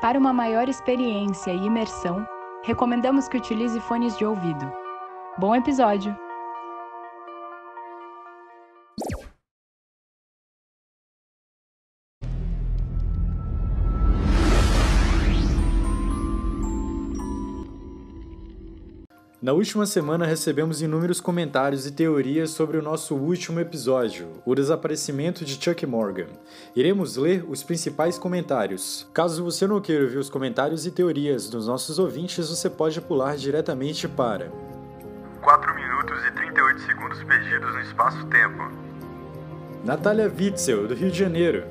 Para uma maior experiência e imersão, recomendamos que utilize fones de ouvido. Bom episódio! Na última semana recebemos inúmeros comentários e teorias sobre o nosso último episódio, o desaparecimento de Chuck Morgan. Iremos ler os principais comentários. Caso você não queira ouvir os comentários e teorias dos nossos ouvintes, você pode pular diretamente para 4 minutos e 38 segundos perdidos no espaço-tempo. Natália Witzel, do Rio de Janeiro.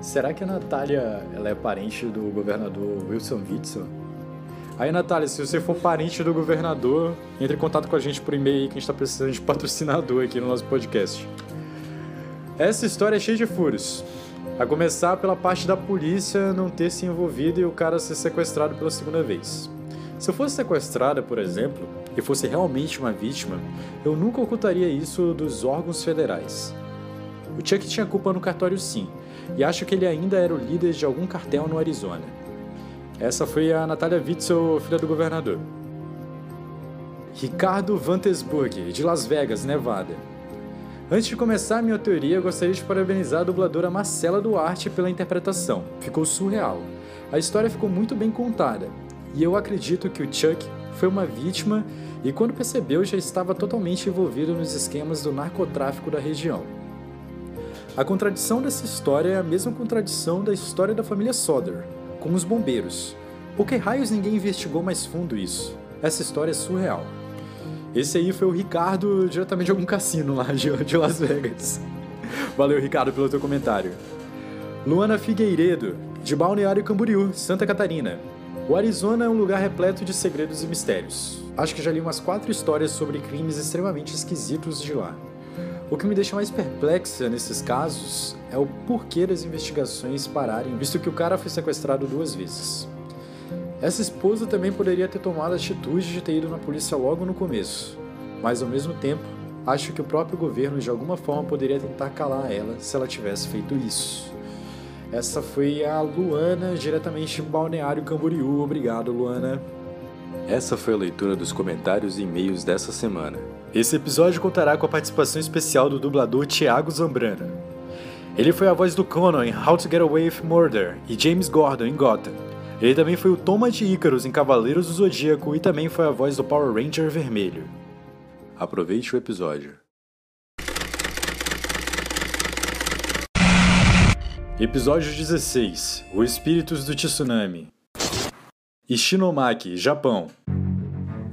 Será que a Natália ela é parente do governador Wilson Witzel? Aí, Natália, se você for parente do governador, entre em contato com a gente por e-mail que a gente está precisando de patrocinador aqui no nosso podcast. Essa história é cheia de furos. A começar pela parte da polícia não ter se envolvido e o cara ser sequestrado pela segunda vez. Se eu fosse sequestrada, por exemplo, e fosse realmente uma vítima, eu nunca ocultaria isso dos órgãos federais. O Chuck tinha culpa no cartório sim, e acho que ele ainda era o líder de algum cartel no Arizona. Essa foi a Natália Witzel, filha do governador. Ricardo Vantesburg, de Las Vegas, Nevada. Antes de começar a minha teoria, gostaria de parabenizar a dubladora Marcela Duarte pela interpretação. Ficou surreal. A história ficou muito bem contada, e eu acredito que o Chuck foi uma vítima e, quando percebeu, já estava totalmente envolvido nos esquemas do narcotráfico da região. A contradição dessa história é a mesma contradição da história da família Soder, com os bombeiros. Por que raios ninguém investigou mais fundo isso? Essa história é surreal. Esse aí foi o Ricardo, diretamente de algum cassino lá de Las Vegas. Valeu, Ricardo, pelo teu comentário. Luana Figueiredo, de Balneário Camboriú, Santa Catarina. O Arizona é um lugar repleto de segredos e mistérios. Acho que já li umas quatro histórias sobre crimes extremamente esquisitos de lá. O que me deixa mais perplexa nesses casos é o porquê das investigações pararem, visto que o cara foi sequestrado duas vezes. Essa esposa também poderia ter tomado a atitude de ter ido na polícia logo no começo, mas ao mesmo tempo, acho que o próprio governo de alguma forma poderia tentar calar ela se ela tivesse feito isso. Essa foi a Luana, diretamente de Balneário Camboriú. Obrigado, Luana. Essa foi a leitura dos comentários e e-mails dessa semana. Esse episódio contará com a participação especial do dublador Thiago Zambrana. Ele foi a voz do Conan em How to Get Away with Murder e James Gordon em Gotham. Ele também foi o Thomas de Ícaros em Cavaleiros do Zodíaco e também foi a voz do Power Ranger Vermelho. Aproveite o episódio. Episódio 16 Os Espíritos do Tsunami Ishinomaki, Japão.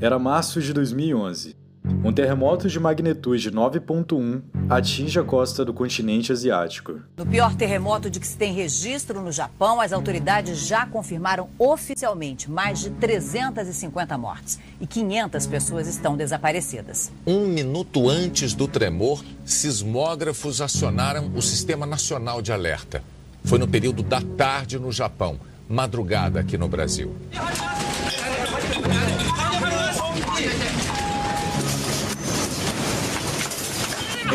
Era março de 2011. Um terremoto de magnitude 9.1 atinge a costa do continente asiático. No pior terremoto de que se tem registro no Japão, as autoridades já confirmaram oficialmente mais de 350 mortes e 500 pessoas estão desaparecidas. Um minuto antes do tremor, sismógrafos acionaram o Sistema Nacional de Alerta. Foi no período da tarde no Japão, madrugada aqui no Brasil.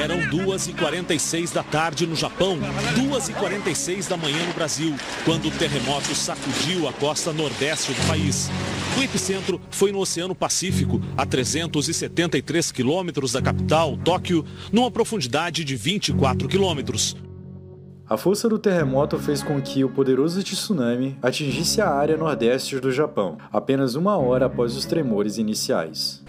Eram 2h46 da tarde no Japão, 2h46 da manhã no Brasil, quando o terremoto sacudiu a costa nordeste do país. O epicentro foi no Oceano Pacífico, a 373 quilômetros da capital, Tóquio, numa profundidade de 24 quilômetros. A força do terremoto fez com que o poderoso tsunami atingisse a área nordeste do Japão, apenas uma hora após os tremores iniciais.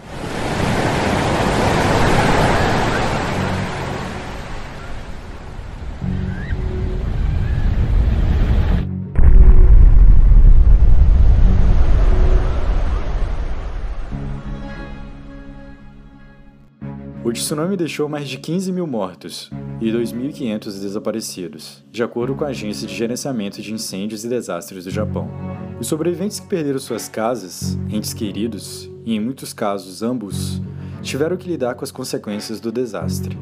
O tsunami deixou mais de 15 mil mortos e 2.500 desaparecidos, de acordo com a Agência de Gerenciamento de Incêndios e Desastres do Japão. Os sobreviventes que perderam suas casas, entes queridos e, em muitos casos, ambos, tiveram que lidar com as consequências do desastre.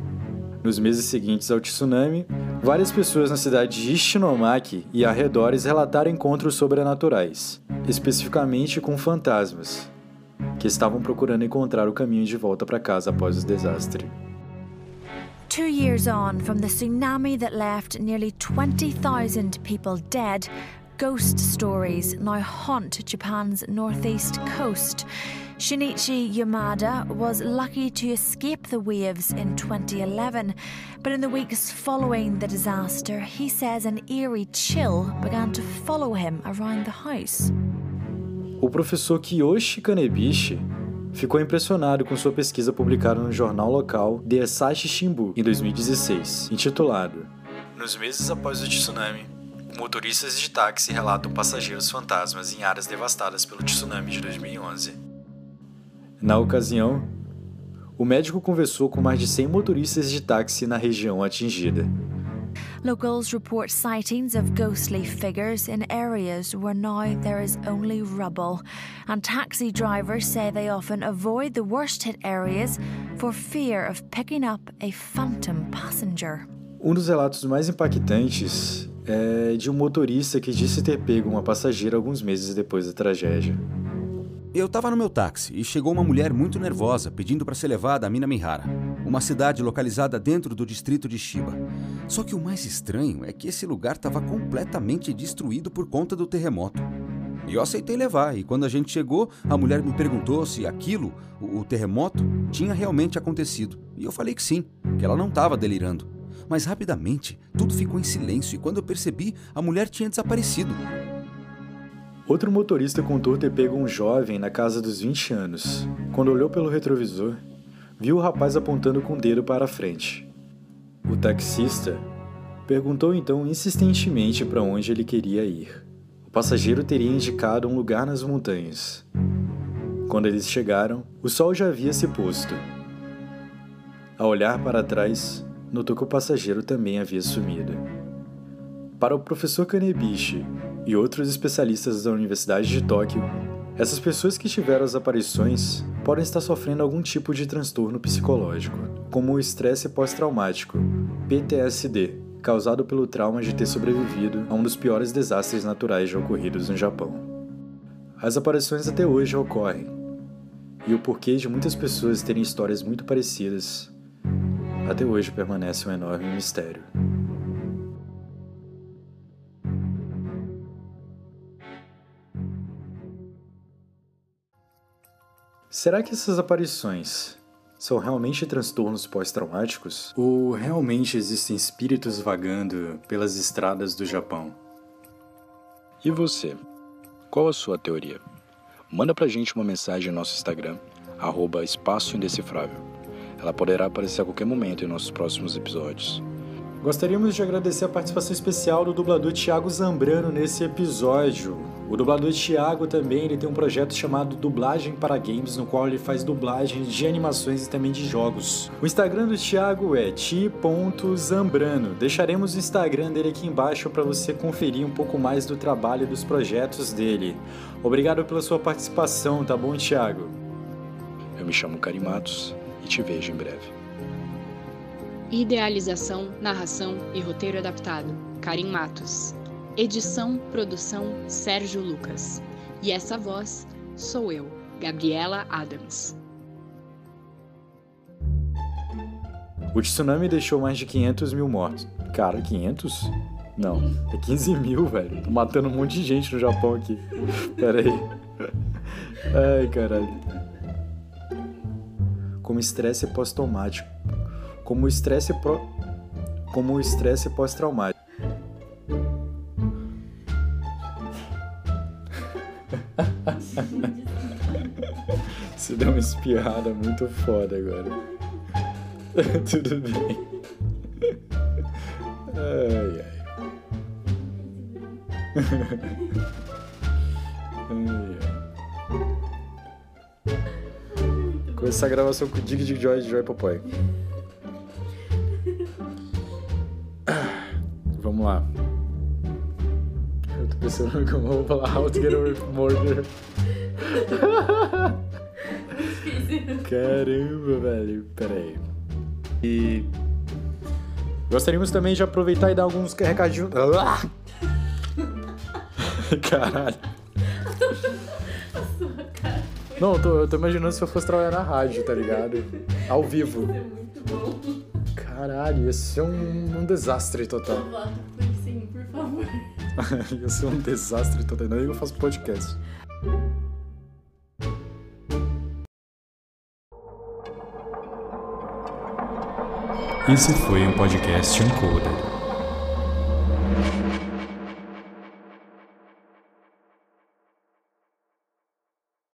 Nos meses seguintes ao tsunami, várias pessoas na cidade de Ishinomaki e arredores relataram encontros sobrenaturais, especificamente com fantasmas, que estavam procurando encontrar o caminho de volta para casa após o desastre. Two years on from the tsunami that left nearly 20,000 people dead, ghost stories now haunt Japan's northeast coast. Shinichi Yamada was lucky to escape the waves in 2011, but in the weeks following the disaster, he says an eerie chill began to follow him around the house. O professor Kiyoshi Kanebishi ficou impressionado com sua pesquisa publicada no jornal local The Asahi Shimbu em 2016, intitulado Nos meses após o tsunami, motoristas de táxi relatam passageiros fantasmas em áreas devastadas pelo tsunami de 2011. Na ocasião, o médico conversou com mais de 100 motoristas de táxi na região atingida. Locals report sightings of ghostly figures in areas where now there is only rubble, and taxi drivers say they often avoid the worst hit areas for fear of picking up a phantom passenger. Um dos relatos mais impactantes é de um motorista que disse ter pego uma passageira alguns meses depois da tragédia. Eu estava no meu táxi e chegou uma mulher muito nervosa pedindo para ser levada a Minamihara, uma cidade localizada dentro do distrito de Shiba. Só que o mais estranho é que esse lugar estava completamente destruído por conta do terremoto. E eu aceitei levar, e quando a gente chegou, a mulher me perguntou se aquilo, o, o terremoto, tinha realmente acontecido. E eu falei que sim, que ela não estava delirando. Mas rapidamente, tudo ficou em silêncio e quando eu percebi, a mulher tinha desaparecido. Outro motorista contou ter pego um jovem na casa dos 20 anos. Quando olhou pelo retrovisor, viu o rapaz apontando com o dedo para a frente. O taxista perguntou então insistentemente para onde ele queria ir. O passageiro teria indicado um lugar nas montanhas. Quando eles chegaram, o sol já havia se posto. Ao olhar para trás, notou que o passageiro também havia sumido. Para o professor Kanebishi, e outros especialistas da Universidade de Tóquio, essas pessoas que tiveram as aparições podem estar sofrendo algum tipo de transtorno psicológico, como o estresse pós-traumático, PTSD, causado pelo trauma de ter sobrevivido a um dos piores desastres naturais já ocorridos no Japão. As aparições até hoje ocorrem, e o porquê de muitas pessoas terem histórias muito parecidas até hoje permanece um enorme mistério. Será que essas aparições são realmente transtornos pós-traumáticos? Ou realmente existem espíritos vagando pelas estradas do Japão? E você? Qual a sua teoria? Manda pra gente uma mensagem no nosso Instagram, arroba Espaço Indecifrável. Ela poderá aparecer a qualquer momento em nossos próximos episódios. Gostaríamos de agradecer a participação especial do dublador Thiago Zambrano nesse episódio. O dublador Thiago também ele tem um projeto chamado Dublagem para Games, no qual ele faz dublagem de animações e também de jogos. O Instagram do Thiago é ti.zambrano. Deixaremos o Instagram dele aqui embaixo para você conferir um pouco mais do trabalho e dos projetos dele. Obrigado pela sua participação, tá bom, Thiago? Eu me chamo Carimatos e te vejo em breve. Idealização, narração e roteiro adaptado: Karim Matos. Edição, produção: Sérgio Lucas. E essa voz sou eu, Gabriela Adams. O tsunami deixou mais de 500 mil mortos. Cara, 500? Não, é 15 mil, velho. Tô matando um monte de gente no Japão aqui. Pera aí. Ai, caralho. Como estresse pós-traumático como estresse pro... como estresse pós-traumático. Você deu uma espirrada muito foda agora. Tudo bem. Ai, ai. ai, ai. Começar a gravação com o Dig Dig Joy de Joy Papai. Vamos lá. Eu tô pensando como eu vou falar How to Get Away from Murder. Caramba, velho. Pera aí. E. Gostaríamos também de aproveitar e dar alguns recadinhos. Caralho. Não, eu tô, eu tô imaginando se eu fosse trabalhar na rádio, tá ligado? Ao vivo. Caralho, ia ser um, um desastre total. Sim, por favor. Ia ser um desastre total. Não, eu faço podcast. Esse foi um podcast Uncoder.